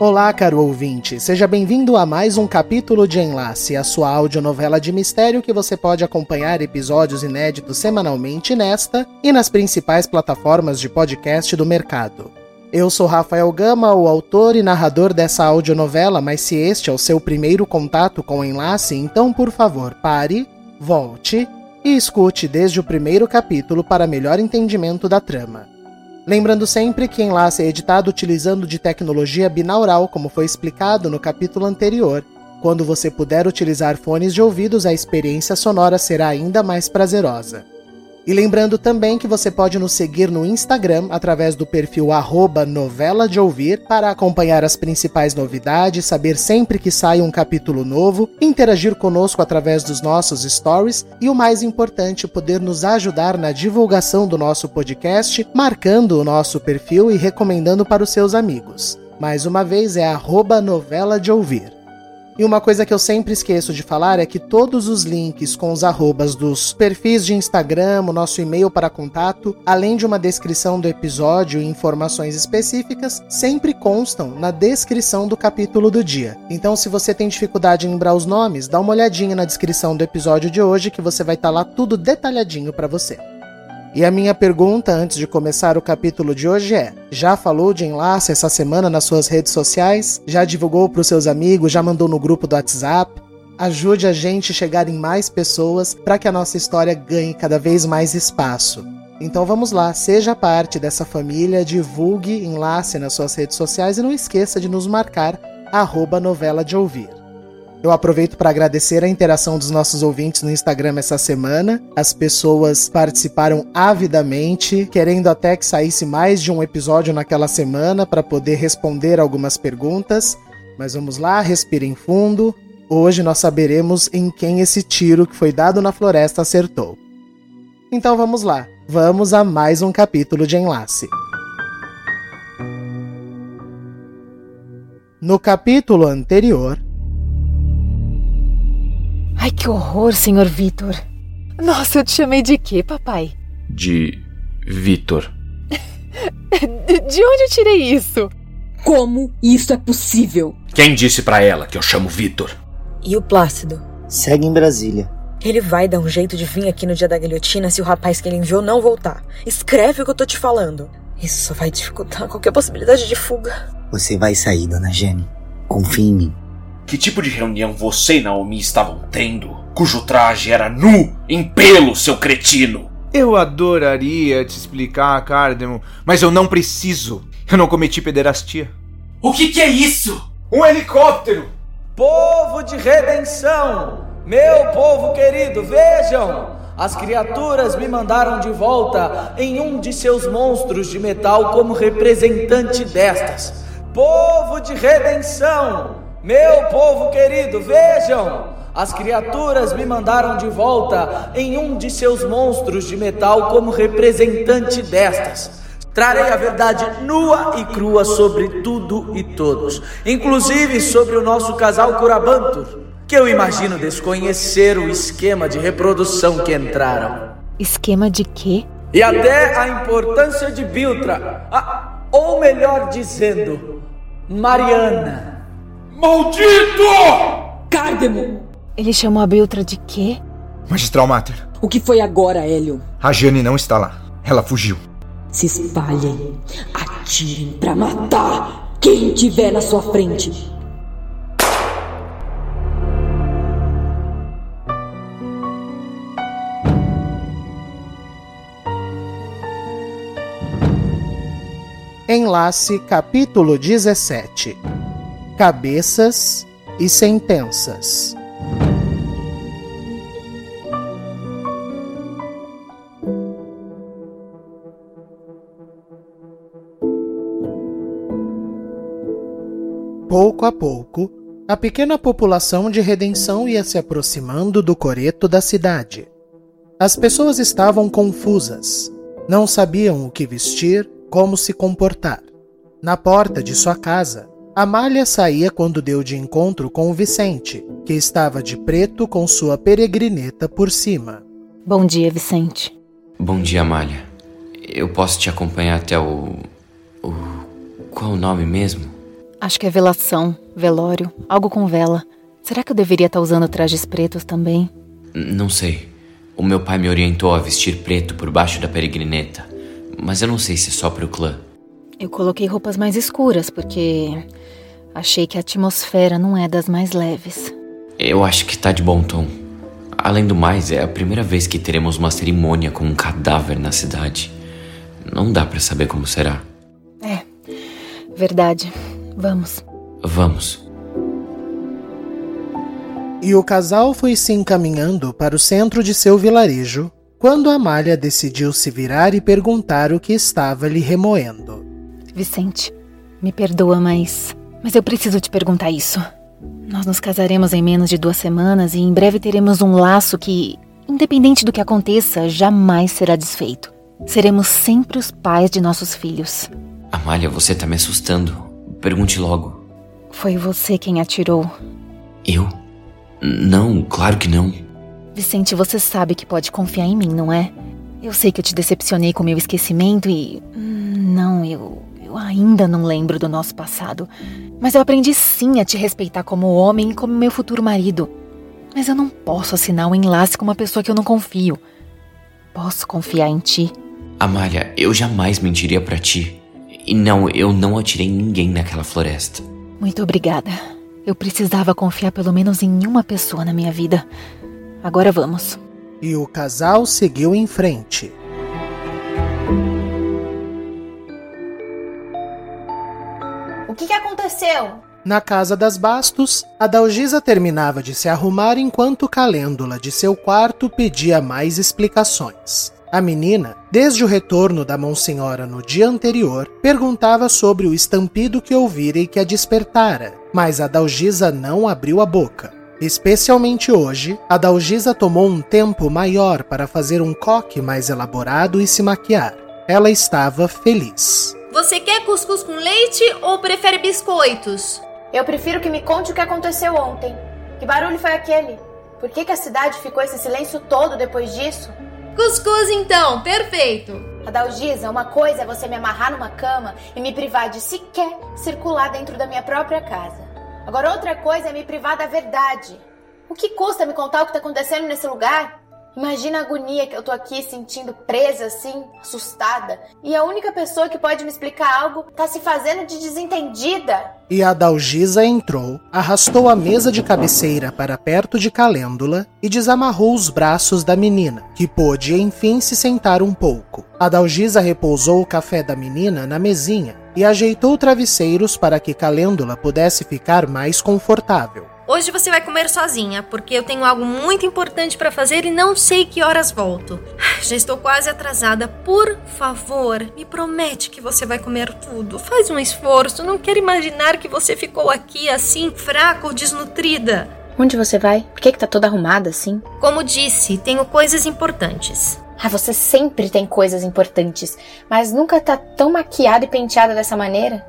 Olá, caro ouvinte, seja bem-vindo a mais um capítulo de Enlace, a sua audionovela de mistério que você pode acompanhar episódios inéditos semanalmente nesta e nas principais plataformas de podcast do mercado. Eu sou Rafael Gama, o autor e narrador dessa audionovela, mas se este é o seu primeiro contato com o Enlace, então por favor pare, volte e escute desde o primeiro capítulo para melhor entendimento da trama. Lembrando sempre que Enlace é editado utilizando de tecnologia binaural, como foi explicado no capítulo anterior. Quando você puder utilizar fones de ouvidos, a experiência sonora será ainda mais prazerosa. E lembrando também que você pode nos seguir no Instagram através do perfil novela de ouvir para acompanhar as principais novidades, saber sempre que sai um capítulo novo, interagir conosco através dos nossos stories e o mais importante, poder nos ajudar na divulgação do nosso podcast, marcando o nosso perfil e recomendando para os seus amigos. Mais uma vez é novela de ouvir. E uma coisa que eu sempre esqueço de falar é que todos os links com os arrobas dos perfis de Instagram, o nosso e-mail para contato, além de uma descrição do episódio e informações específicas, sempre constam na descrição do capítulo do dia. Então, se você tem dificuldade em lembrar os nomes, dá uma olhadinha na descrição do episódio de hoje que você vai estar tá lá tudo detalhadinho para você. E a minha pergunta antes de começar o capítulo de hoje é: já falou de enlace essa semana nas suas redes sociais? Já divulgou para os seus amigos? Já mandou no grupo do WhatsApp? Ajude a gente a chegar em mais pessoas para que a nossa história ganhe cada vez mais espaço. Então vamos lá, seja parte dessa família, divulgue enlace nas suas redes sociais e não esqueça de nos marcar novela de ouvir. Eu aproveito para agradecer a interação dos nossos ouvintes no Instagram essa semana. As pessoas participaram avidamente, querendo até que saísse mais de um episódio naquela semana para poder responder algumas perguntas. Mas vamos lá, respirem fundo. Hoje nós saberemos em quem esse tiro que foi dado na floresta acertou. Então vamos lá, vamos a mais um capítulo de Enlace. No capítulo anterior, Ai, que horror, senhor Vitor. Nossa, eu te chamei de quê, papai? De Vitor. de onde eu tirei isso? Como isso é possível? Quem disse para ela que eu chamo Vitor? E o Plácido? Segue em Brasília. Ele vai dar um jeito de vir aqui no dia da guilhotina se o rapaz que ele enviou não voltar. Escreve o que eu tô te falando. Isso só vai dificultar qualquer possibilidade de fuga. Você vai sair, dona Jenny. Confie em mim. Que tipo de reunião você e Naomi estavam tendo? Cujo traje era nu, em pelo, seu cretino! Eu adoraria te explicar, Cardemo, mas eu não preciso. Eu não cometi pederastia. O que, que é isso? Um helicóptero! Povo de redenção! Meu povo querido, vejam! As criaturas me mandaram de volta em um de seus monstros de metal como representante destas. Povo de redenção! Meu povo querido, vejam! As criaturas me mandaram de volta em um de seus monstros de metal como representante destas. Trarei a verdade nua e crua sobre tudo e todos, inclusive sobre o nosso casal Curabantur, que eu imagino desconhecer o esquema de reprodução que entraram. Esquema de quê? E até a importância de Biltra, a, ou melhor dizendo, Mariana. Maldito! Cardemo! Ele chamou a Beltra de quê? Magistral Mater. O que foi agora, Hélio? A Jane não está lá. Ela fugiu. Se espalhem. Atirem para matar quem tiver na sua frente. Enlace capítulo 17 cabeças e sentenças. Pouco a pouco, a pequena população de Redenção ia se aproximando do coreto da cidade. As pessoas estavam confusas, não sabiam o que vestir, como se comportar. Na porta de sua casa, Amália saía quando deu de encontro com o Vicente, que estava de preto com sua peregrineta por cima. Bom dia, Vicente. Bom dia, Amália. Eu posso te acompanhar até o. o. Qual o nome mesmo? Acho que é velação, velório, algo com vela. Será que eu deveria estar usando trajes pretos também? Não sei. O meu pai me orientou a vestir preto por baixo da peregrineta, mas eu não sei se é só para o clã. Eu coloquei roupas mais escuras porque achei que a atmosfera não é das mais leves. Eu acho que tá de bom tom. Além do mais, é a primeira vez que teremos uma cerimônia com um cadáver na cidade. Não dá para saber como será. É, verdade. Vamos. Vamos. E o casal foi se encaminhando para o centro de seu vilarejo quando Amália decidiu se virar e perguntar o que estava lhe remoendo. Vicente, me perdoa, mas. Mas eu preciso te perguntar isso. Nós nos casaremos em menos de duas semanas e em breve teremos um laço que, independente do que aconteça, jamais será desfeito. Seremos sempre os pais de nossos filhos. Amália, você tá me assustando. Pergunte logo. Foi você quem atirou. Eu? Não, claro que não. Vicente, você sabe que pode confiar em mim, não é? Eu sei que eu te decepcionei com meu esquecimento e. Hum, não, eu. Eu ainda não lembro do nosso passado. Mas eu aprendi sim a te respeitar como homem e como meu futuro marido. Mas eu não posso assinar um enlace com uma pessoa que eu não confio. Posso confiar em ti? Amália, eu jamais mentiria para ti. E não, eu não atirei ninguém naquela floresta. Muito obrigada. Eu precisava confiar pelo menos em uma pessoa na minha vida. Agora vamos. E o casal seguiu em frente. O que, que aconteceu? Na casa das Bastos, a Dalgisa terminava de se arrumar enquanto Calêndula de seu quarto pedia mais explicações. A menina, desde o retorno da Monsenhora no dia anterior, perguntava sobre o estampido que ouvira e que a despertara, mas a Dalgisa não abriu a boca. Especialmente hoje, a Dalgisa tomou um tempo maior para fazer um coque mais elaborado e se maquiar. Ela estava feliz. Você quer cuscuz com leite ou prefere biscoitos? Eu prefiro que me conte o que aconteceu ontem. Que barulho foi aquele? Por que, que a cidade ficou esse silêncio todo depois disso? Cuscuz então, perfeito! Adalgisa, uma coisa é você me amarrar numa cama e me privar de sequer circular dentro da minha própria casa. Agora outra coisa é me privar da verdade. O que custa me contar o que está acontecendo nesse lugar? Imagina a agonia que eu tô aqui sentindo presa assim, assustada. E a única pessoa que pode me explicar algo tá se fazendo de desentendida. E a Dalgisa entrou, arrastou a mesa de cabeceira para perto de Calêndula e desamarrou os braços da menina, que pôde enfim se sentar um pouco. A Dalgisa repousou o café da menina na mesinha e ajeitou travesseiros para que Calêndula pudesse ficar mais confortável. Hoje você vai comer sozinha, porque eu tenho algo muito importante para fazer e não sei que horas volto. Já estou quase atrasada. Por favor, me promete que você vai comer tudo. Faz um esforço. Não quero imaginar que você ficou aqui assim, fraca ou desnutrida. Onde você vai? Por que, que tá toda arrumada assim? Como disse, tenho coisas importantes. Ah, você sempre tem coisas importantes, mas nunca tá tão maquiada e penteada dessa maneira.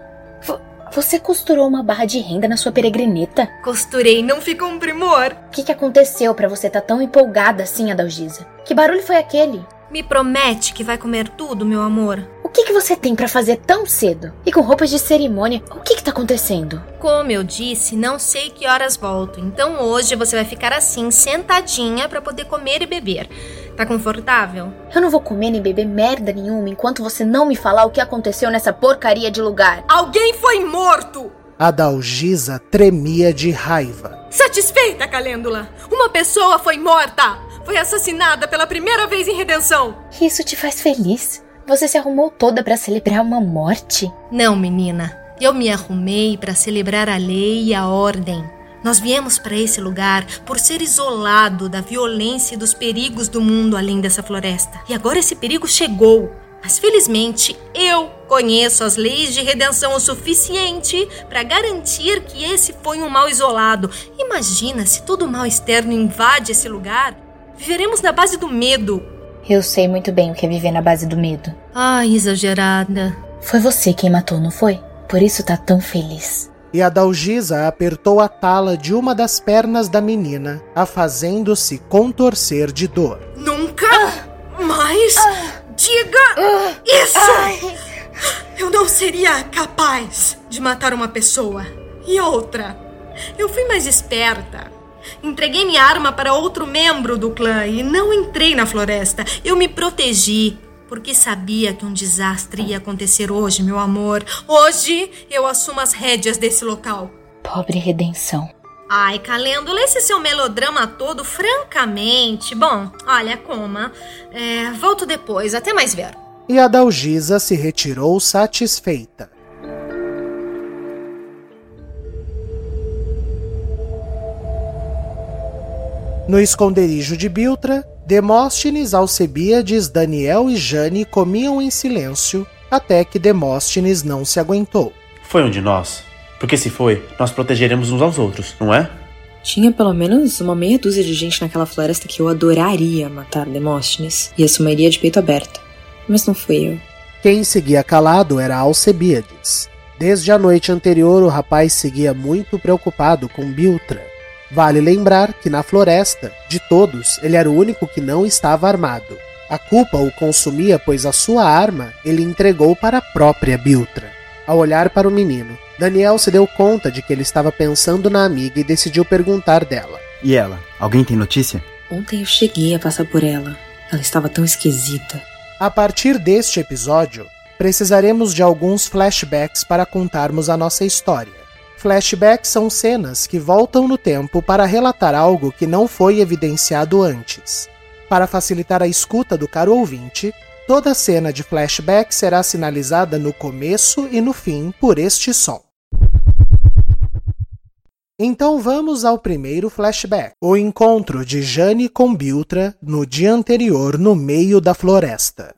Você costurou uma barra de renda na sua peregrineta? Costurei, não ficou um primor? O que, que aconteceu para você estar tá tão empolgada assim, Adalgisa? Que barulho foi aquele? Me promete que vai comer tudo, meu amor. O que, que você tem para fazer tão cedo? E com roupas de cerimônia? O que, que tá acontecendo? Como eu disse, não sei que horas volto. Então hoje você vai ficar assim, sentadinha, para poder comer e beber. Tá confortável? Eu não vou comer nem beber merda nenhuma enquanto você não me falar o que aconteceu nessa porcaria de lugar. Alguém foi morto! A Dalgisa tremia de raiva. Satisfeita, Calêndula? Uma pessoa foi morta! Foi assassinada pela primeira vez em Redenção! Isso te faz feliz? Você se arrumou toda para celebrar uma morte? Não, menina. Eu me arrumei para celebrar a lei e a ordem. Nós viemos para esse lugar por ser isolado da violência e dos perigos do mundo além dessa floresta. E agora esse perigo chegou. Mas felizmente eu conheço as leis de redenção o suficiente para garantir que esse foi um mal isolado. Imagina se todo mal externo invade esse lugar. Viveremos na base do medo. Eu sei muito bem o que é viver na base do medo. Ai, exagerada. Foi você quem matou, não foi? Por isso tá tão feliz. E a Dalgisa apertou a tala de uma das pernas da menina, a fazendo-se contorcer de dor. Nunca mais diga isso! Eu não seria capaz de matar uma pessoa. E outra, eu fui mais esperta. Entreguei minha arma para outro membro do clã e não entrei na floresta. Eu me protegi porque sabia que um desastre ia acontecer hoje, meu amor. Hoje eu assumo as rédeas desse local. Pobre redenção. Ai, Calêndula, esse seu melodrama todo, francamente. Bom, olha, coma. É, volto depois, até mais ver. E a Dalgisa se retirou satisfeita. No esconderijo de Biltra, Demóstenes, Alcebíades, Daniel e Jane comiam em silêncio até que Demóstenes não se aguentou. Foi um de nós. Porque se foi, nós protegeremos uns aos outros, não é? Tinha pelo menos uma meia dúzia de gente naquela floresta que eu adoraria matar Demóstenes e assumiria de peito aberto. Mas não fui eu. Quem seguia calado era Alcebíades. Desde a noite anterior, o rapaz seguia muito preocupado com Biltra. Vale lembrar que na floresta, de todos, ele era o único que não estava armado. A culpa o consumia, pois a sua arma ele entregou para a própria Biltra. Ao olhar para o menino, Daniel se deu conta de que ele estava pensando na amiga e decidiu perguntar dela. E ela? Alguém tem notícia? Ontem eu cheguei a passar por ela. Ela estava tão esquisita. A partir deste episódio, precisaremos de alguns flashbacks para contarmos a nossa história. Flashbacks são cenas que voltam no tempo para relatar algo que não foi evidenciado antes. Para facilitar a escuta do caro ouvinte, toda cena de flashback será sinalizada no começo e no fim por este som. Então vamos ao primeiro flashback: o encontro de Jane com Biltra no dia anterior no meio da floresta.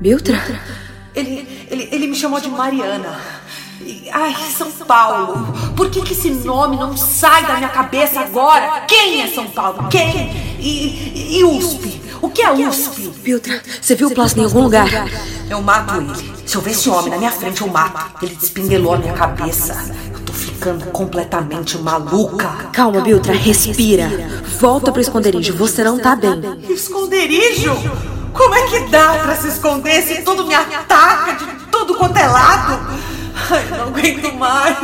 Biltra? Ele, ele, ele me chamou de Mariana. Ai, São Paulo. Por que, que esse nome não sai da minha cabeça agora? Quem é São Paulo? Quem? E, e USP? O que é USP? Biltra, você viu o plástico em algum lugar? Eu mato ele. Se eu ver esse homem na minha frente, eu mato. Ele despinguelou a minha cabeça. Eu tô ficando completamente maluca. Calma, Biltra, respira. Volta pro esconderijo, você não tá bem. Esconderijo? Como é que dá pra se esconder se tudo me ataca de tudo quanto é lado? Ai, não aguento mais.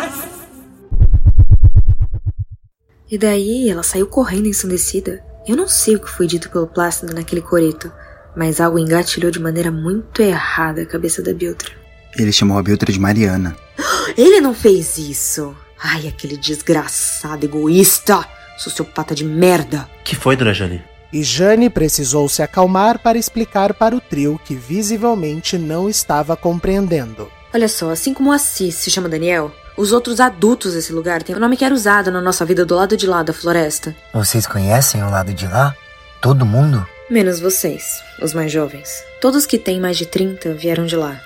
E daí ela saiu correndo ensandecida. Eu não sei o que foi dito pelo Plácido naquele coreto, mas algo engatilhou de maneira muito errada a cabeça da Biltra. Ele chamou a Biltra de Mariana. Ele não fez isso! Ai, aquele desgraçado egoísta! Sociopata de merda! Que foi, dona Jane? E Jane precisou se acalmar para explicar para o trio que visivelmente não estava compreendendo. Olha só, assim como o Assis se chama Daniel, os outros adultos desse lugar têm o nome que era usado na nossa vida do lado de lá da floresta. Vocês conhecem o lado de lá? Todo mundo? Menos vocês, os mais jovens. Todos que têm mais de 30 vieram de lá.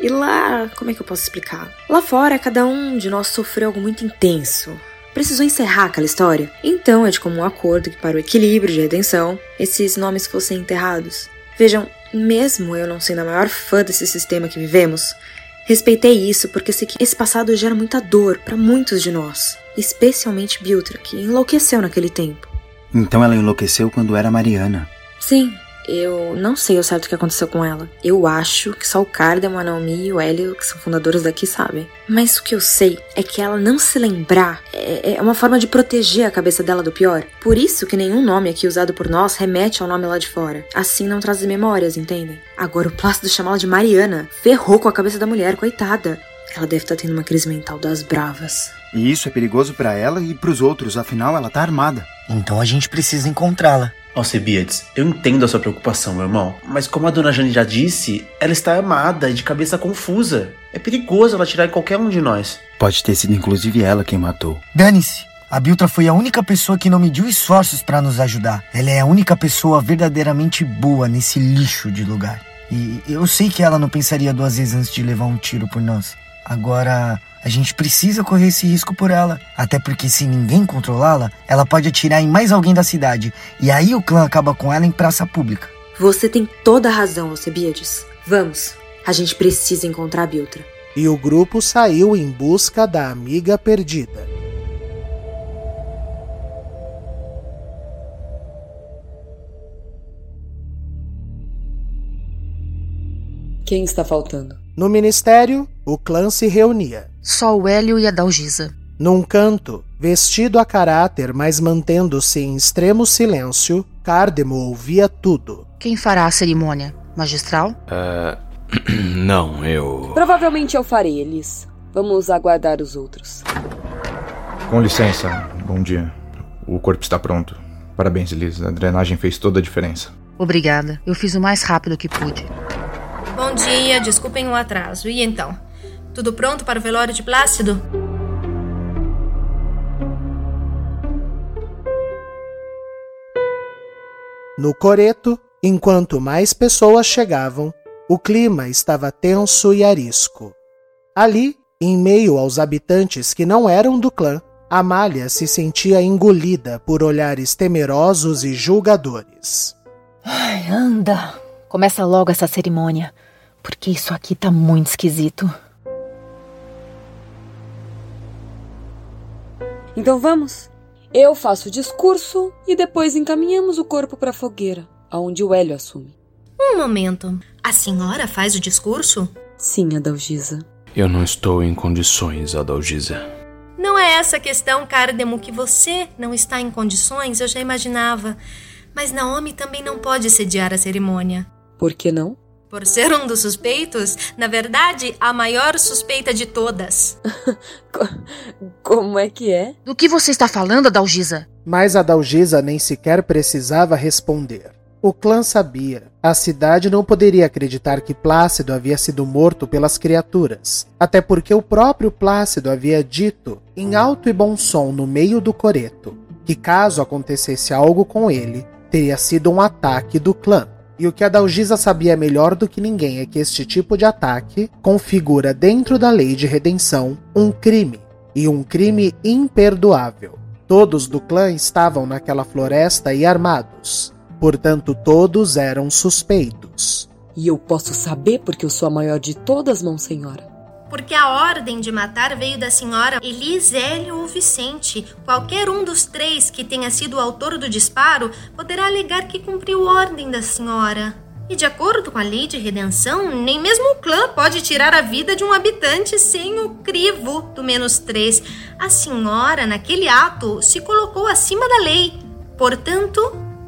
E lá, como é que eu posso explicar? Lá fora, cada um de nós sofreu algo muito intenso. Precisou encerrar aquela história. Então é de comum acordo que, para o equilíbrio de redenção, esses nomes fossem enterrados. Vejam, mesmo eu não sendo a maior fã desse sistema que vivemos, respeitei isso porque sei que esse passado gera muita dor para muitos de nós, especialmente Biltra, que enlouqueceu naquele tempo. Então ela enlouqueceu quando era Mariana. Sim, eu não sei o certo que aconteceu com ela. Eu acho que só o Cardam, a Naomi e o Hélio, que são fundadores daqui, sabem. Mas o que eu sei é que ela não se lembrar é, é uma forma de proteger a cabeça dela do pior. Por isso que nenhum nome aqui usado por nós remete ao nome lá de fora. Assim não traz memórias, entendem? Agora o Plácido chamá-la de Mariana ferrou com a cabeça da mulher, coitada. Ela deve estar tendo uma crise mental das bravas. E isso é perigoso para ela e para os outros, afinal ela tá armada. Então a gente precisa encontrá-la. Alcebiades, eu entendo a sua preocupação, meu irmão, mas como a dona Jane já disse, ela está armada e de cabeça confusa. É perigoso ela atirar em qualquer um de nós. Pode ter sido inclusive ela quem matou. Dane-se! A Biltra foi a única pessoa que não mediu esforços para nos ajudar. Ela é a única pessoa verdadeiramente boa nesse lixo de lugar. E eu sei que ela não pensaria duas vezes antes de levar um tiro por nós. Agora, a gente precisa correr esse risco por ela. Até porque se ninguém controlá-la, ela pode atirar em mais alguém da cidade. E aí o clã acaba com ela em praça pública. Você tem toda a razão, Alcebiades. Vamos. A gente precisa encontrar a Biltra. E o grupo saiu em busca da amiga perdida. Quem está faltando? No ministério, o clã se reunia. Só o Hélio e a Dalgisa. Num canto, vestido a caráter, mas mantendo-se em extremo silêncio, Cardemo ouvia tudo. Quem fará a cerimônia? Magistral? Uh, não, eu. Provavelmente eu farei, Elis. Vamos aguardar os outros. Com licença, bom dia. O corpo está pronto. Parabéns, Elis. A drenagem fez toda a diferença. Obrigada. Eu fiz o mais rápido que pude. Bom dia, desculpem o atraso. E então? Tudo pronto para o velório de Plácido? No coreto, enquanto mais pessoas chegavam, o clima estava tenso e arisco. Ali, em meio aos habitantes que não eram do clã, Amália se sentia engolida por olhares temerosos e julgadores. Ai, anda! Começa logo essa cerimônia, porque isso aqui tá muito esquisito. Então vamos. Eu faço o discurso e depois encaminhamos o corpo para a fogueira, aonde o Hélio assume. Um momento. A senhora faz o discurso? Sim, Adalgisa. Eu não estou em condições, Adalgisa. Não é essa a questão, Cardemo, que você não está em condições, eu já imaginava. Mas Naomi também não pode sediar a cerimônia. Por que não? Por ser um dos suspeitos, na verdade, a maior suspeita de todas. Como é que é? Do que você está falando, Adalgisa? Mas Adalgisa nem sequer precisava responder. O clã sabia. A cidade não poderia acreditar que Plácido havia sido morto pelas criaturas, até porque o próprio Plácido havia dito, em alto e bom som no meio do coreto, que caso acontecesse algo com ele, teria sido um ataque do clã. E o que a Dalgisa sabia melhor do que ninguém é que este tipo de ataque configura dentro da lei de redenção um crime, e um crime imperdoável. Todos do clã estavam naquela floresta e armados, portanto todos eram suspeitos. E eu posso saber porque eu sou a maior de todas, mão senhora. Porque a ordem de matar veio da senhora Elisélio ou Vicente. Qualquer um dos três que tenha sido o autor do disparo poderá alegar que cumpriu ordem da senhora. E de acordo com a lei de redenção, nem mesmo o clã pode tirar a vida de um habitante sem o crivo do menos três. A senhora, naquele ato, se colocou acima da lei. Portanto,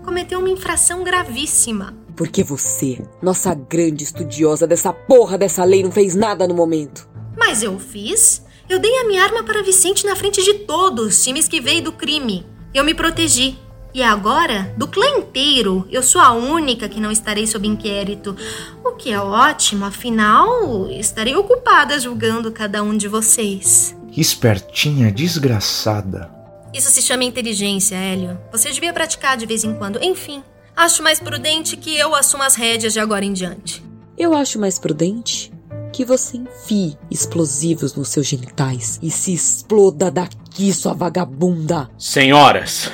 cometeu uma infração gravíssima. Porque você, nossa grande estudiosa dessa porra dessa lei, não fez nada no momento. Mas eu fiz. Eu dei a minha arma para Vicente na frente de todos, time esquivei do crime. Eu me protegi. E agora, do clã inteiro, eu sou a única que não estarei sob inquérito. O que é ótimo, afinal, estarei ocupada julgando cada um de vocês. Espertinha, desgraçada. Isso se chama inteligência, Hélio. Você devia praticar de vez em quando. Enfim, acho mais prudente que eu assuma as rédeas de agora em diante. Eu acho mais prudente que você enfie explosivos nos seus genitais e se exploda daqui, sua vagabunda. Senhoras,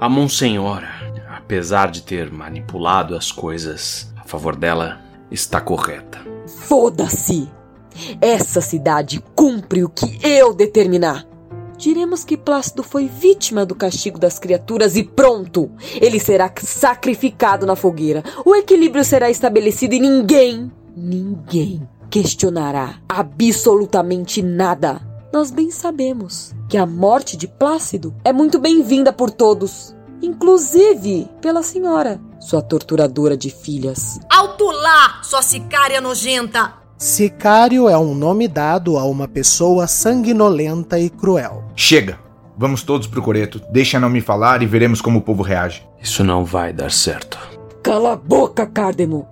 a Monsenhora, apesar de ter manipulado as coisas a favor dela, está correta. Foda-se! Essa cidade cumpre o que eu determinar. Diremos que Plácido foi vítima do castigo das criaturas e pronto! Ele será sacrificado na fogueira. O equilíbrio será estabelecido e ninguém, ninguém questionará absolutamente nada. Nós bem sabemos que a morte de Plácido é muito bem-vinda por todos, inclusive pela senhora, sua torturadora de filhas. Alto lá, sua sicária nojenta! Sicário é um nome dado a uma pessoa sanguinolenta e cruel. Chega! Vamos todos pro coreto, deixa não me falar e veremos como o povo reage. Isso não vai dar certo. Cala a boca, Cardemo!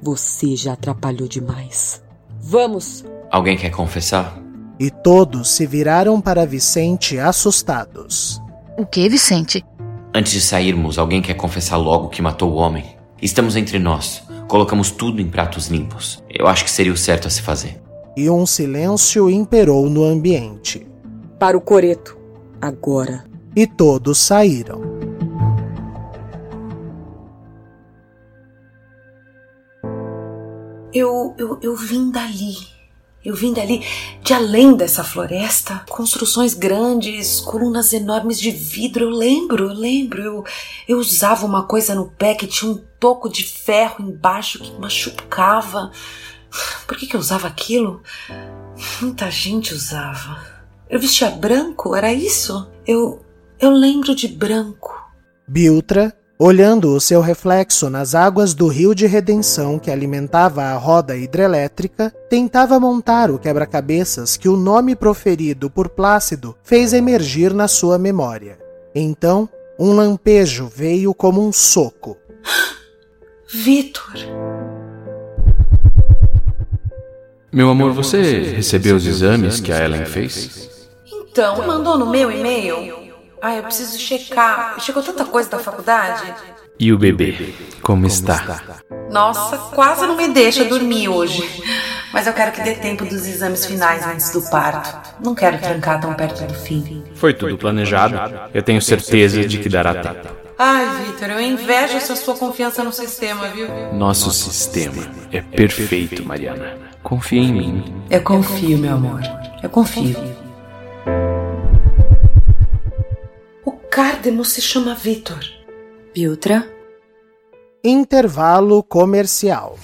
Você já atrapalhou demais. Vamos! Alguém quer confessar? E todos se viraram para Vicente assustados. O que, Vicente? Antes de sairmos, alguém quer confessar logo que matou o homem. Estamos entre nós. Colocamos tudo em pratos limpos. Eu acho que seria o certo a se fazer. E um silêncio imperou no ambiente. Para o coreto. Agora. E todos saíram. Eu, eu, eu vim dali. Eu vim dali, de além dessa floresta, construções grandes, colunas enormes de vidro. Eu lembro, eu lembro. Eu, eu usava uma coisa no pé que tinha um toco de ferro embaixo que machucava. Por que, que eu usava aquilo? Muita gente usava. Eu vestia branco, era isso? Eu, eu lembro de branco. Biltra Olhando o seu reflexo nas águas do rio de redenção que alimentava a roda hidrelétrica, tentava montar o quebra-cabeças que o nome proferido por Plácido fez emergir na sua memória. Então, um lampejo veio como um soco. Vitor! Meu amor, você recebeu os exames que a Ellen fez? Então, mandou no meu e-mail? Ah, eu preciso checar. Chegou tanta coisa da faculdade. E o bebê? Como está? Nossa, quase não me deixa dormir hoje. Mas eu quero que dê tempo dos exames finais antes do parto. Não quero trancar tão perto do fim. Foi tudo planejado. Eu tenho certeza de que dará tempo. Ai, Vitor, eu invejo essa sua confiança no sistema, viu? Nosso sistema é perfeito, Mariana. Confia em mim. Eu confio, meu amor. Eu confio. Cardemo se chama Vitor. Biltra. Intervalo comercial.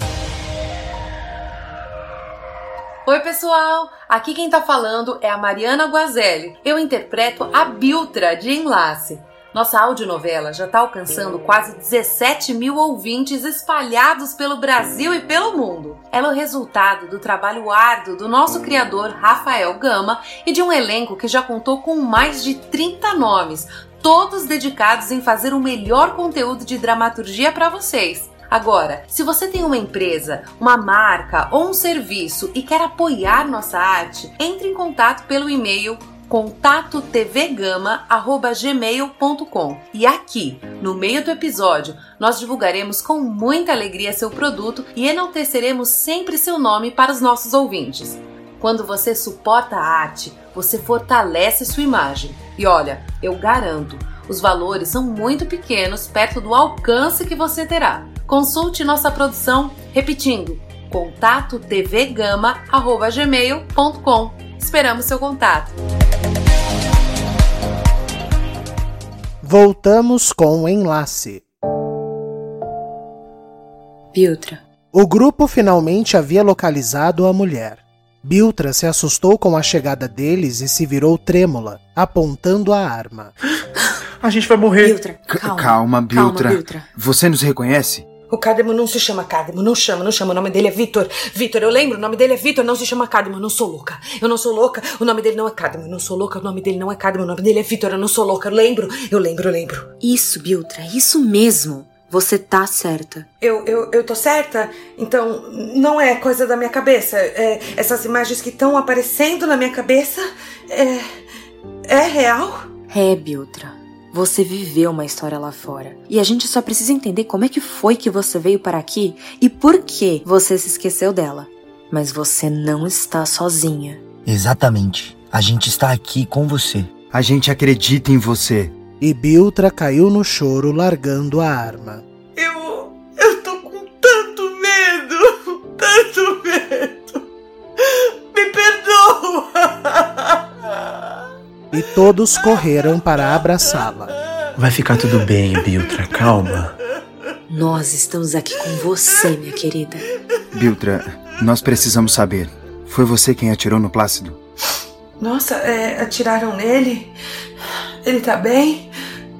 Oi, pessoal! Aqui quem tá falando é a Mariana Guazelli. Eu interpreto a Biltra de Enlace. Nossa audionovela já está alcançando quase 17 mil ouvintes espalhados pelo Brasil e pelo mundo. Ela é o resultado do trabalho árduo do nosso criador Rafael Gama e de um elenco que já contou com mais de 30 nomes, todos dedicados em fazer o melhor conteúdo de dramaturgia para vocês. Agora, se você tem uma empresa, uma marca ou um serviço e quer apoiar nossa arte, entre em contato pelo e-mail contatotvgama@gmail.com. E aqui, no meio do episódio, nós divulgaremos com muita alegria seu produto e enalteceremos sempre seu nome para os nossos ouvintes. Quando você suporta a arte, você fortalece sua imagem. E olha, eu garanto, os valores são muito pequenos perto do alcance que você terá. Consulte nossa produção repetindo contato tvgama@gmail.com. Esperamos seu contato. Voltamos com o enlace. Biltra. O grupo finalmente havia localizado a mulher. Biltra se assustou com a chegada deles e se virou trêmula, apontando a arma. A gente vai morrer. Biltra, calma. Calma, Biltra. Calma, Biltra. Você nos reconhece? O Cadmo não se chama Cadmo, não chama, não chama. O nome dele é Vitor. Vitor, eu lembro, o nome dele é Vitor, não se chama Cadmo. Eu não sou louca. Eu não sou louca, o nome dele não é Cadmo. Eu não sou louca, o nome dele não é Cadmo. O nome dele é Vitor, eu não sou louca. Eu lembro, eu lembro, eu lembro. Isso, Biltra, isso mesmo. Você tá certa. Eu, eu, eu tô certa? Então, não é coisa da minha cabeça. É, essas imagens que estão aparecendo na minha cabeça é. É real? É, Biltra. Você viveu uma história lá fora. E a gente só precisa entender como é que foi que você veio para aqui e por que você se esqueceu dela. Mas você não está sozinha. Exatamente. A gente está aqui com você. A gente acredita em você. E Biltra caiu no choro, largando a arma. E todos correram para abraçá-la. Vai ficar tudo bem, Biltra, calma. Nós estamos aqui com você, minha querida. Biltra, nós precisamos saber. Foi você quem atirou no Plácido? Nossa, é, atiraram nele? Ele tá bem?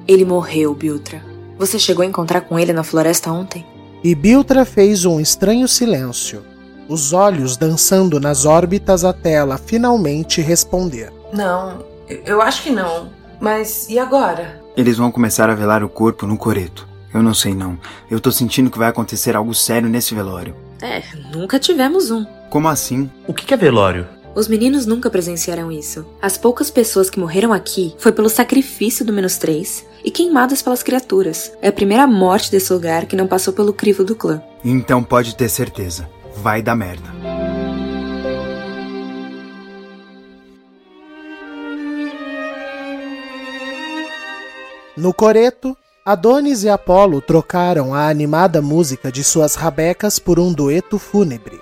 Ele morreu, Biltra. Você chegou a encontrar com ele na floresta ontem? E Biltra fez um estranho silêncio, os olhos dançando nas órbitas até ela finalmente responder. Não, eu acho que não. Mas e agora? Eles vão começar a velar o corpo no coreto. Eu não sei não. Eu tô sentindo que vai acontecer algo sério nesse velório. É, nunca tivemos um. Como assim? O que é velório? Os meninos nunca presenciaram isso. As poucas pessoas que morreram aqui foi pelo sacrifício do menos três e queimadas pelas criaturas. É a primeira morte desse lugar que não passou pelo crivo do clã. Então pode ter certeza. Vai dar merda. No coreto, Adonis e Apolo trocaram a animada música de suas rabecas por um dueto fúnebre.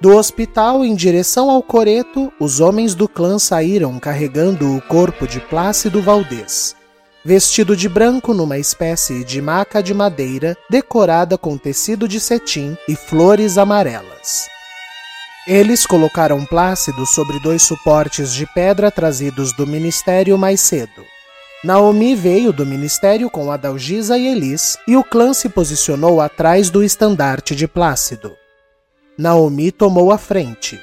Do hospital em direção ao coreto, os homens do clã saíram carregando o corpo de Plácido Valdez, vestido de branco numa espécie de maca de madeira decorada com tecido de cetim e flores amarelas. Eles colocaram Plácido sobre dois suportes de pedra trazidos do ministério mais cedo. Naomi veio do ministério com Adalgisa e Elis, e o clã se posicionou atrás do estandarte de Plácido. Naomi tomou a frente.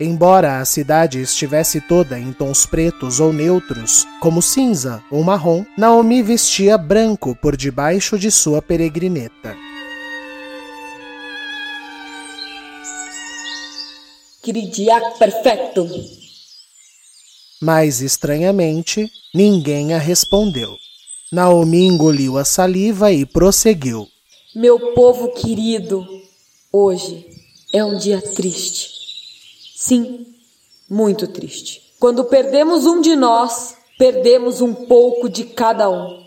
Embora a cidade estivesse toda em tons pretos ou neutros, como cinza ou marrom, Naomi vestia branco por debaixo de sua peregrineta. Queridiac perfeito. Mas, estranhamente, ninguém a respondeu. Naomi engoliu a saliva e prosseguiu. Meu povo querido, hoje é um dia triste. Sim, muito triste. Quando perdemos um de nós, perdemos um pouco de cada um.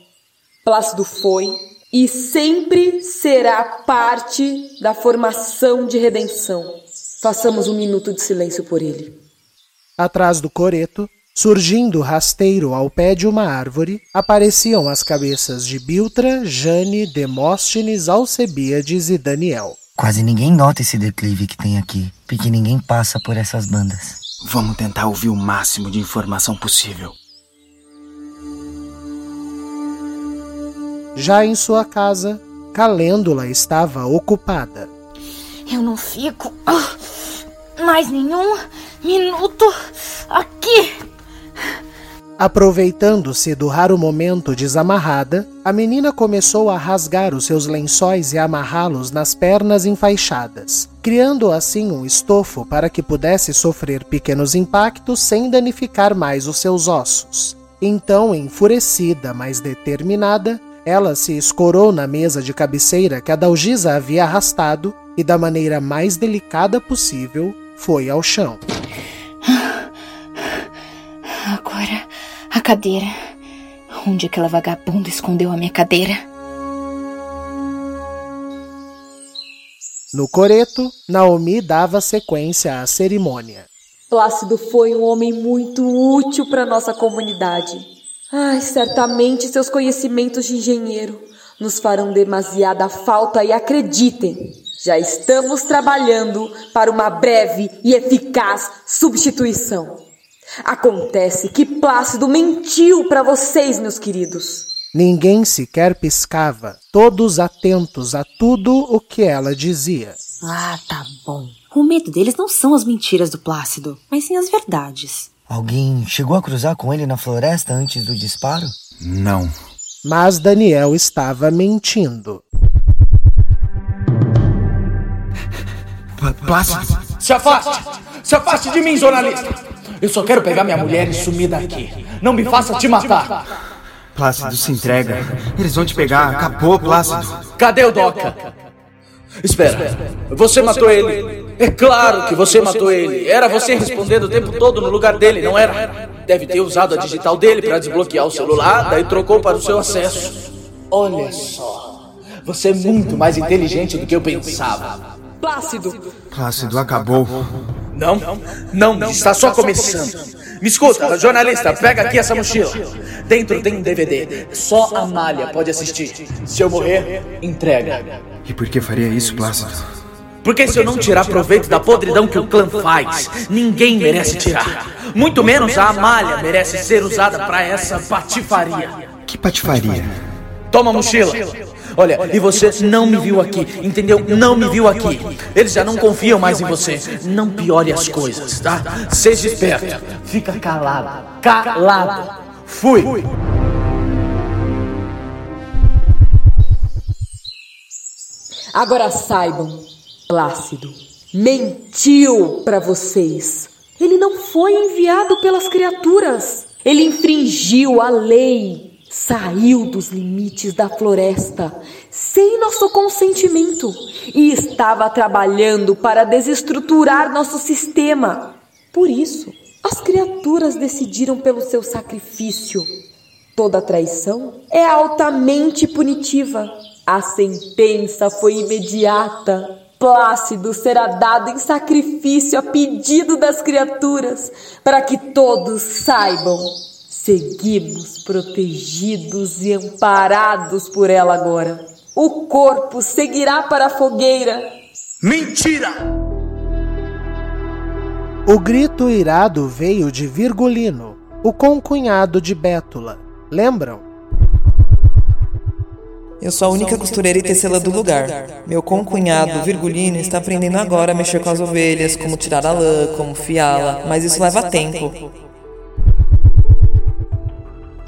Plácido foi e sempre será parte da formação de redenção. Façamos um minuto de silêncio por ele. Atrás do coreto, surgindo rasteiro ao pé de uma árvore, apareciam as cabeças de Biltra, Jane, Demóstenes, Alcebiades e Daniel. Quase ninguém nota esse declive que tem aqui, porque ninguém passa por essas bandas. Vamos tentar ouvir o máximo de informação possível. Já em sua casa, Calêndula estava ocupada. Eu não fico ah, mais nenhum minuto aqui. Aproveitando-se do raro momento desamarrada, a menina começou a rasgar os seus lençóis e amarrá-los nas pernas enfaixadas, criando assim um estofo para que pudesse sofrer pequenos impactos sem danificar mais os seus ossos. Então, enfurecida, mas determinada, ela se escorou na mesa de cabeceira que a Dalgisa havia arrastado e, da maneira mais delicada possível, foi ao chão. Cadeira. Onde aquela vagabunda escondeu a minha cadeira? No coreto, Naomi dava sequência à cerimônia. Plácido foi um homem muito útil para nossa comunidade. Ai, certamente seus conhecimentos de engenheiro nos farão demasiada falta e acreditem, já estamos trabalhando para uma breve e eficaz substituição. Acontece que Plácido mentiu para vocês, meus queridos. Ninguém sequer piscava, todos atentos a tudo o que ela dizia. Ah, tá bom. O medo deles não são as mentiras do Plácido, mas sim as verdades. Alguém chegou a cruzar com ele na floresta antes do disparo? Não. Mas Daniel estava mentindo. Plácido! Se afaste! Se afaste de mim, jornalista! Eu só quero pegar minha mulher e sumir daqui. Não me faça te matar! Plácido, se entrega. Eles vão te pegar. Acabou, Plácido. Cadê o Doca? Espera, você matou ele. É claro que você matou ele. Era você respondendo o tempo todo no lugar dele, não era? Deve ter usado a digital dele para desbloquear o celular, daí trocou para o seu acesso. Olha só, você é muito mais inteligente do que eu pensava. Plácido! Plácido, acabou. Não, não, está só começando. Me escuta, jornalista, pega aqui essa mochila. Dentro tem um DVD. Só a Malha pode assistir. Se eu morrer, entrega. E por que faria isso, Plácido? Porque se eu não tirar proveito da podridão que o clã faz, ninguém merece tirar. Muito menos a Amália merece ser usada para essa patifaria. Que patifaria? Toma a mochila. Olha, e você não me viu aqui, entendeu? Não me viu aqui. Eles já não confiam mais em você. Não piore as coisas, tá? Seja esperto. Fica calado. Calado. Fui. Agora saibam, Plácido mentiu para vocês. Ele não foi enviado pelas criaturas. Ele infringiu a lei, saiu dos limites da floresta sem nosso consentimento e estava trabalhando para desestruturar nosso sistema. Por isso, as criaturas decidiram pelo seu sacrifício. Toda traição é altamente punitiva. A sentença foi imediata. Plácido será dado em sacrifício a pedido das criaturas, para que todos saibam. Seguimos protegidos e amparados por ela agora. O corpo seguirá para a fogueira. Mentira! O grito irado veio de Virgulino, o concunhado de Bétula. Lembram? Eu sou a única costureira e tecela do lugar. Meu concunhado, Virgulino, está aprendendo agora a mexer com as ovelhas, como tirar a lã, como fiá-la, mas isso leva tempo.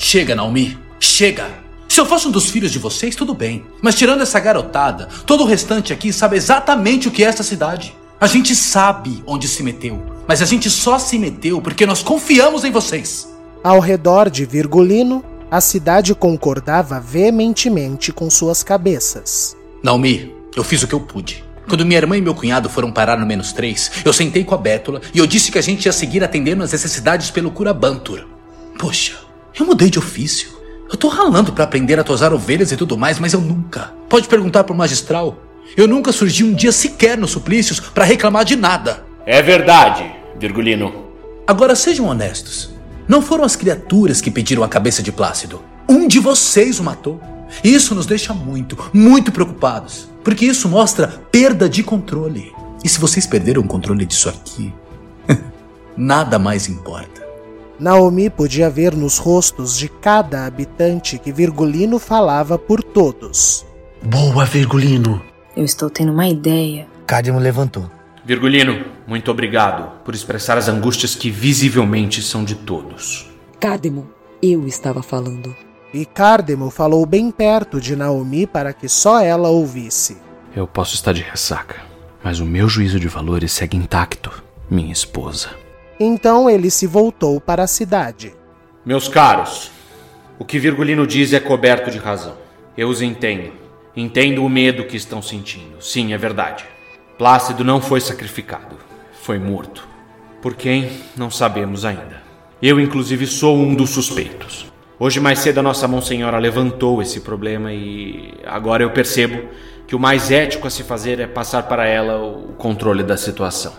Chega, Naomi, chega! Se eu fosse um dos filhos de vocês, tudo bem. Mas tirando essa garotada, todo o restante aqui sabe exatamente o que é esta cidade. A gente sabe onde se meteu, mas a gente só se meteu porque nós confiamos em vocês. Ao redor de Virgulino, a cidade concordava veementemente com suas cabeças. Naomi, eu fiz o que eu pude. Quando minha irmã e meu cunhado foram parar no menos três, eu sentei com a Bétula e eu disse que a gente ia seguir atendendo as necessidades pelo cura Bantur. Poxa, eu mudei de ofício. Eu tô ralando para aprender a tosar ovelhas e tudo mais, mas eu nunca. Pode perguntar pro magistral. Eu nunca surgi um dia sequer nos suplícios para reclamar de nada. É verdade, Virgulino. Agora sejam honestos. Não foram as criaturas que pediram a cabeça de Plácido. Um de vocês o matou. E isso nos deixa muito, muito preocupados. Porque isso mostra perda de controle. E se vocês perderam o controle disso aqui, nada mais importa. Naomi podia ver nos rostos de cada habitante que Virgulino falava por todos. Boa, Virgulino. Eu estou tendo uma ideia. Cádimo levantou. Virgulino, muito obrigado por expressar as angústias que visivelmente são de todos. Cádemo, eu estava falando. E Cárdemo falou bem perto de Naomi para que só ela ouvisse. Eu posso estar de ressaca, mas o meu juízo de valores segue intacto, minha esposa. Então ele se voltou para a cidade. Meus caros, o que Virgulino diz é coberto de razão. Eu os entendo. Entendo o medo que estão sentindo. Sim, é verdade. Plácido não foi sacrificado, foi morto. Por quem, não sabemos ainda. Eu, inclusive, sou um dos suspeitos. Hoje, mais cedo, a nossa Monsenhora levantou esse problema e agora eu percebo que o mais ético a se fazer é passar para ela o controle da situação.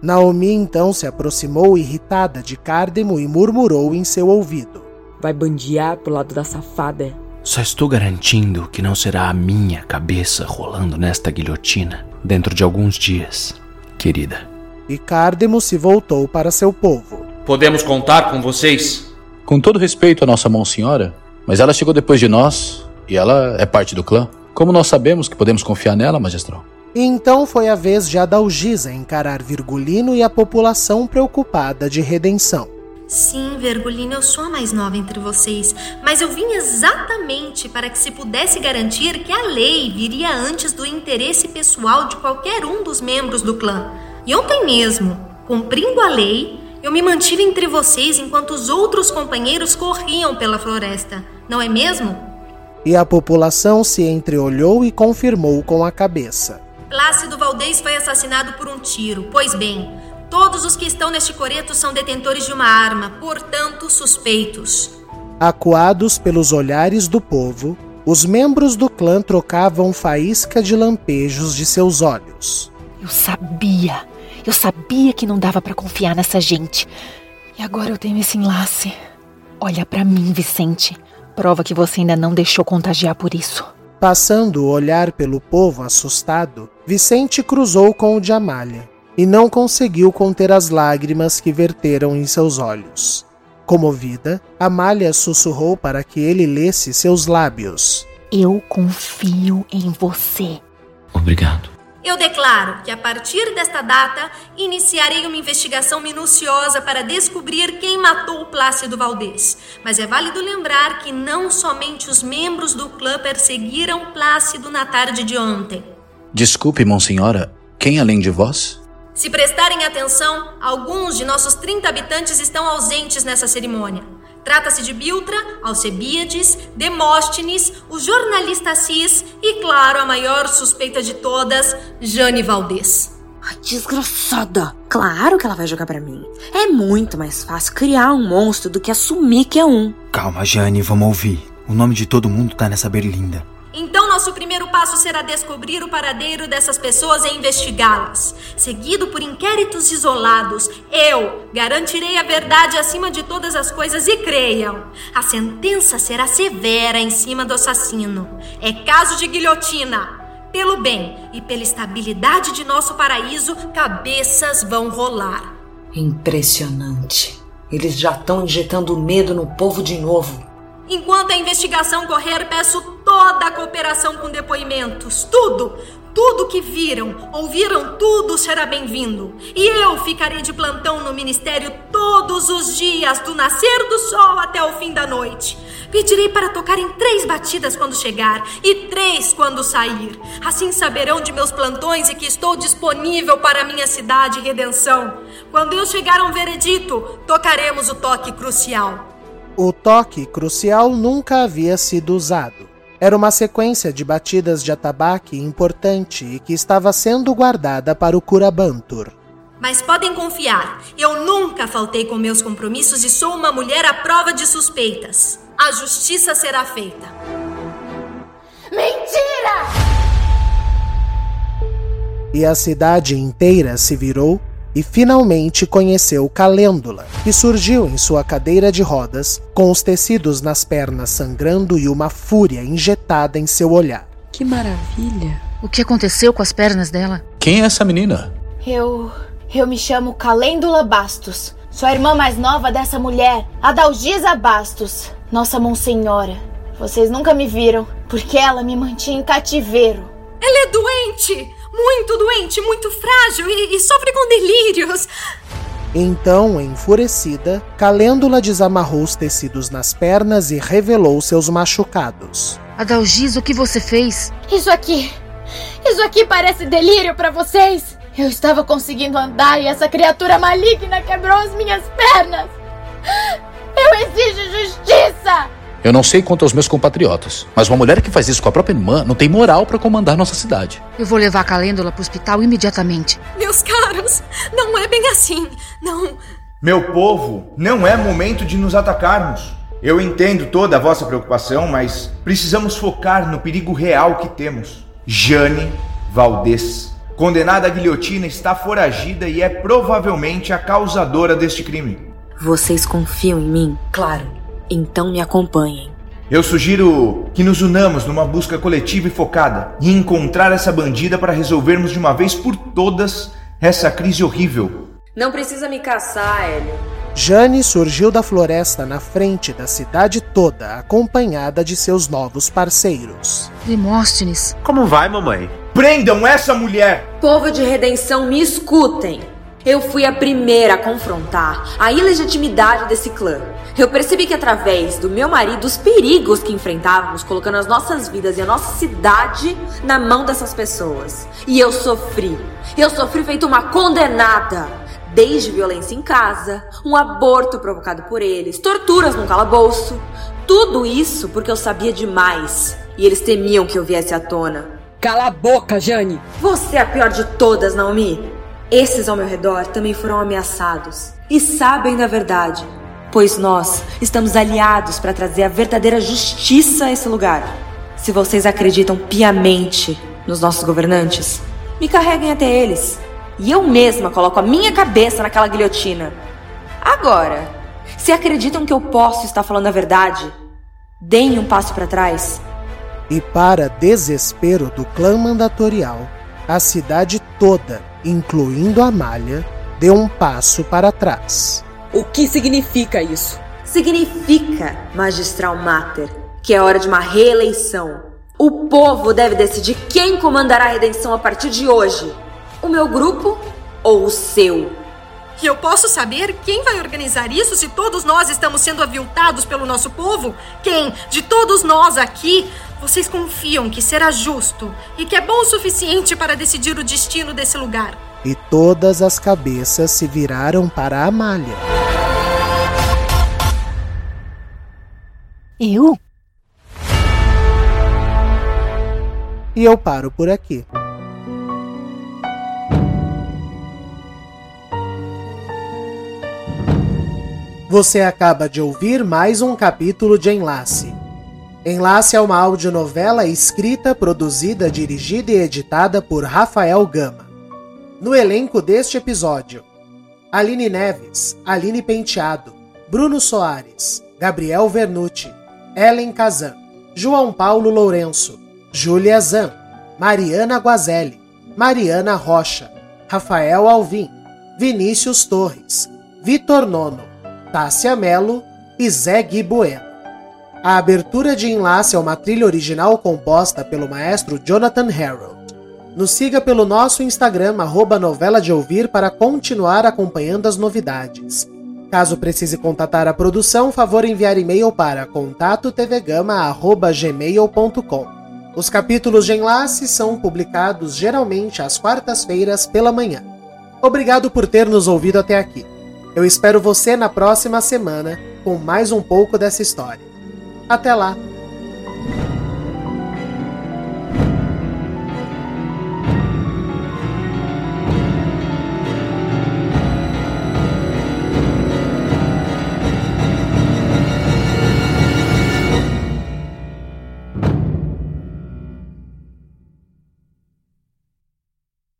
Naomi então se aproximou irritada de Cárdemo e murmurou em seu ouvido: Vai bandear pro lado da safada. Só estou garantindo que não será a minha cabeça rolando nesta guilhotina dentro de alguns dias, querida. E Cárdemo se voltou para seu povo. Podemos contar com vocês? Com todo respeito à nossa Monsenhora, mas ela chegou depois de nós e ela é parte do clã. Como nós sabemos que podemos confiar nela, magistral? E então foi a vez de Adalgisa encarar Virgulino e a população preocupada de redenção. Sim, Virgulino, eu sou a mais nova entre vocês, mas eu vim exatamente para que se pudesse garantir que a lei viria antes do interesse pessoal de qualquer um dos membros do clã. E ontem mesmo, cumprindo a lei, eu me mantive entre vocês enquanto os outros companheiros corriam pela floresta, não é mesmo? E a população se entreolhou e confirmou com a cabeça. Plácido Valdez foi assassinado por um tiro. Pois bem, todos os que estão neste coreto são detentores de uma arma, portanto suspeitos. Acuados pelos olhares do povo, os membros do clã trocavam faísca de lampejos de seus olhos. Eu sabia, eu sabia que não dava para confiar nessa gente. E agora eu tenho esse enlace. Olha para mim, Vicente. Prova que você ainda não deixou contagiar por isso. Passando o olhar pelo povo assustado, Vicente cruzou com o de Amália e não conseguiu conter as lágrimas que verteram em seus olhos. Comovida, Amália sussurrou para que ele lesse seus lábios. Eu confio em você. Obrigado. Eu declaro que a partir desta data iniciarei uma investigação minuciosa para descobrir quem matou Plácido Valdez. Mas é válido lembrar que não somente os membros do clã perseguiram Plácido na tarde de ontem. Desculpe, Monsenhora, quem além de vós? Se prestarem atenção, alguns de nossos 30 habitantes estão ausentes nessa cerimônia. Trata-se de Biltra, Alcebiades, Demóstenes, o jornalista Cis e, claro, a maior suspeita de todas, Jane Valdez. Ai, desgraçada! Claro que ela vai jogar para mim. É muito mais fácil criar um monstro do que assumir que é um. Calma, Jane, vamos ouvir. O nome de todo mundo tá nessa berlinda. Então, nosso primeiro passo será descobrir o paradeiro dessas pessoas e investigá-las. Seguido por inquéritos isolados, eu garantirei a verdade acima de todas as coisas e creiam. A sentença será severa em cima do assassino. É caso de guilhotina. Pelo bem e pela estabilidade de nosso paraíso, cabeças vão rolar. Impressionante. Eles já estão injetando medo no povo de novo. Enquanto a investigação correr, peço toda a cooperação com depoimentos. Tudo, tudo que viram, ouviram, tudo será bem-vindo. E eu ficarei de plantão no ministério todos os dias, do nascer do sol até o fim da noite. Pedirei para tocar em três batidas quando chegar e três quando sair. Assim saberão de meus plantões e que estou disponível para minha cidade e redenção. Quando eu chegar a um veredito, tocaremos o toque crucial. O toque crucial nunca havia sido usado. Era uma sequência de batidas de atabaque importante e que estava sendo guardada para o Curabantur. Mas podem confiar, eu nunca faltei com meus compromissos e sou uma mulher à prova de suspeitas. A justiça será feita. Mentira! E a cidade inteira se virou e finalmente conheceu Calêndula, que surgiu em sua cadeira de rodas, com os tecidos nas pernas sangrando e uma fúria injetada em seu olhar. Que maravilha! O que aconteceu com as pernas dela? Quem é essa menina? Eu. Eu me chamo Calêndula Bastos. Sou a irmã mais nova dessa mulher, Adalgisa Bastos, nossa Monsenhora. Vocês nunca me viram, porque ela me mantinha em cativeiro. Ela é doente! Muito doente, muito frágil e, e sofre com delírios. Então, enfurecida, Calêndula desamarrou os tecidos nas pernas e revelou seus machucados. Adalgisa, o que você fez? Isso aqui. Isso aqui parece delírio para vocês. Eu estava conseguindo andar e essa criatura maligna quebrou as minhas pernas. Eu exijo justiça! Eu não sei quanto aos meus compatriotas, mas uma mulher que faz isso com a própria irmã não tem moral para comandar nossa cidade. Eu vou levar a Calêndula para o hospital imediatamente. Meus caros, não é bem assim. Não. Meu povo, não é momento de nos atacarmos. Eu entendo toda a vossa preocupação, mas precisamos focar no perigo real que temos. Jane Valdez, condenada à guilhotina, está foragida e é provavelmente a causadora deste crime. Vocês confiam em mim? Claro. Então me acompanhem. Eu sugiro que nos unamos numa busca coletiva e focada e encontrar essa bandida para resolvermos de uma vez por todas essa crise horrível. Não precisa me caçar, Hélio. Jane surgiu da floresta na frente da cidade toda, acompanhada de seus novos parceiros. Demóstenes. Como vai, mamãe? Prendam essa mulher! Povo de redenção, me escutem. Eu fui a primeira a confrontar a ilegitimidade desse clã. Eu percebi que através do meu marido, os perigos que enfrentávamos, colocando as nossas vidas e a nossa cidade na mão dessas pessoas. E eu sofri. Eu sofri feito uma condenada. Desde violência em casa, um aborto provocado por eles, torturas num calabouço. Tudo isso porque eu sabia demais. E eles temiam que eu viesse à tona. Cala a boca, Jane! Você é a pior de todas, Naomi. Esses ao meu redor também foram ameaçados e sabem da verdade, pois nós estamos aliados para trazer a verdadeira justiça a esse lugar. Se vocês acreditam piamente nos nossos governantes, me carreguem até eles e eu mesma coloco a minha cabeça naquela guilhotina. Agora, se acreditam que eu posso estar falando a verdade, deem um passo para trás. E para desespero do clã mandatorial, a cidade toda incluindo a malha, deu um passo para trás. O que significa isso? Significa, magistral Mater, que é hora de uma reeleição. O povo deve decidir quem comandará a redenção a partir de hoje: o meu grupo ou o seu. E eu posso saber quem vai organizar isso se todos nós estamos sendo aviltados pelo nosso povo? Quem, de todos nós aqui, vocês confiam que será justo e que é bom o suficiente para decidir o destino desse lugar? e todas as cabeças se viraram para Amália. Eu? E eu paro por aqui. Você acaba de ouvir mais um capítulo de Enlace. Enlace é uma audionovela escrita, produzida, dirigida e editada por Rafael Gama. No elenco deste episódio, Aline Neves, Aline Penteado, Bruno Soares, Gabriel Vernucci, Ellen Kazan, João Paulo Lourenço, Júlia Zan, Mariana Guazelli, Mariana Rocha, Rafael Alvim, Vinícius Torres, Vitor Nono, Tássia Melo e Zé Gui Bueno. A abertura de enlace é uma trilha original composta pelo maestro Jonathan Harold. Nos siga pelo nosso Instagram, arroba novela de ouvir, para continuar acompanhando as novidades. Caso precise contatar a produção, favor enviar e-mail para contatotvgama.gmail.com. Os capítulos de enlace são publicados geralmente às quartas-feiras pela manhã. Obrigado por ter nos ouvido até aqui. Eu espero você na próxima semana com mais um pouco dessa história. Até lá!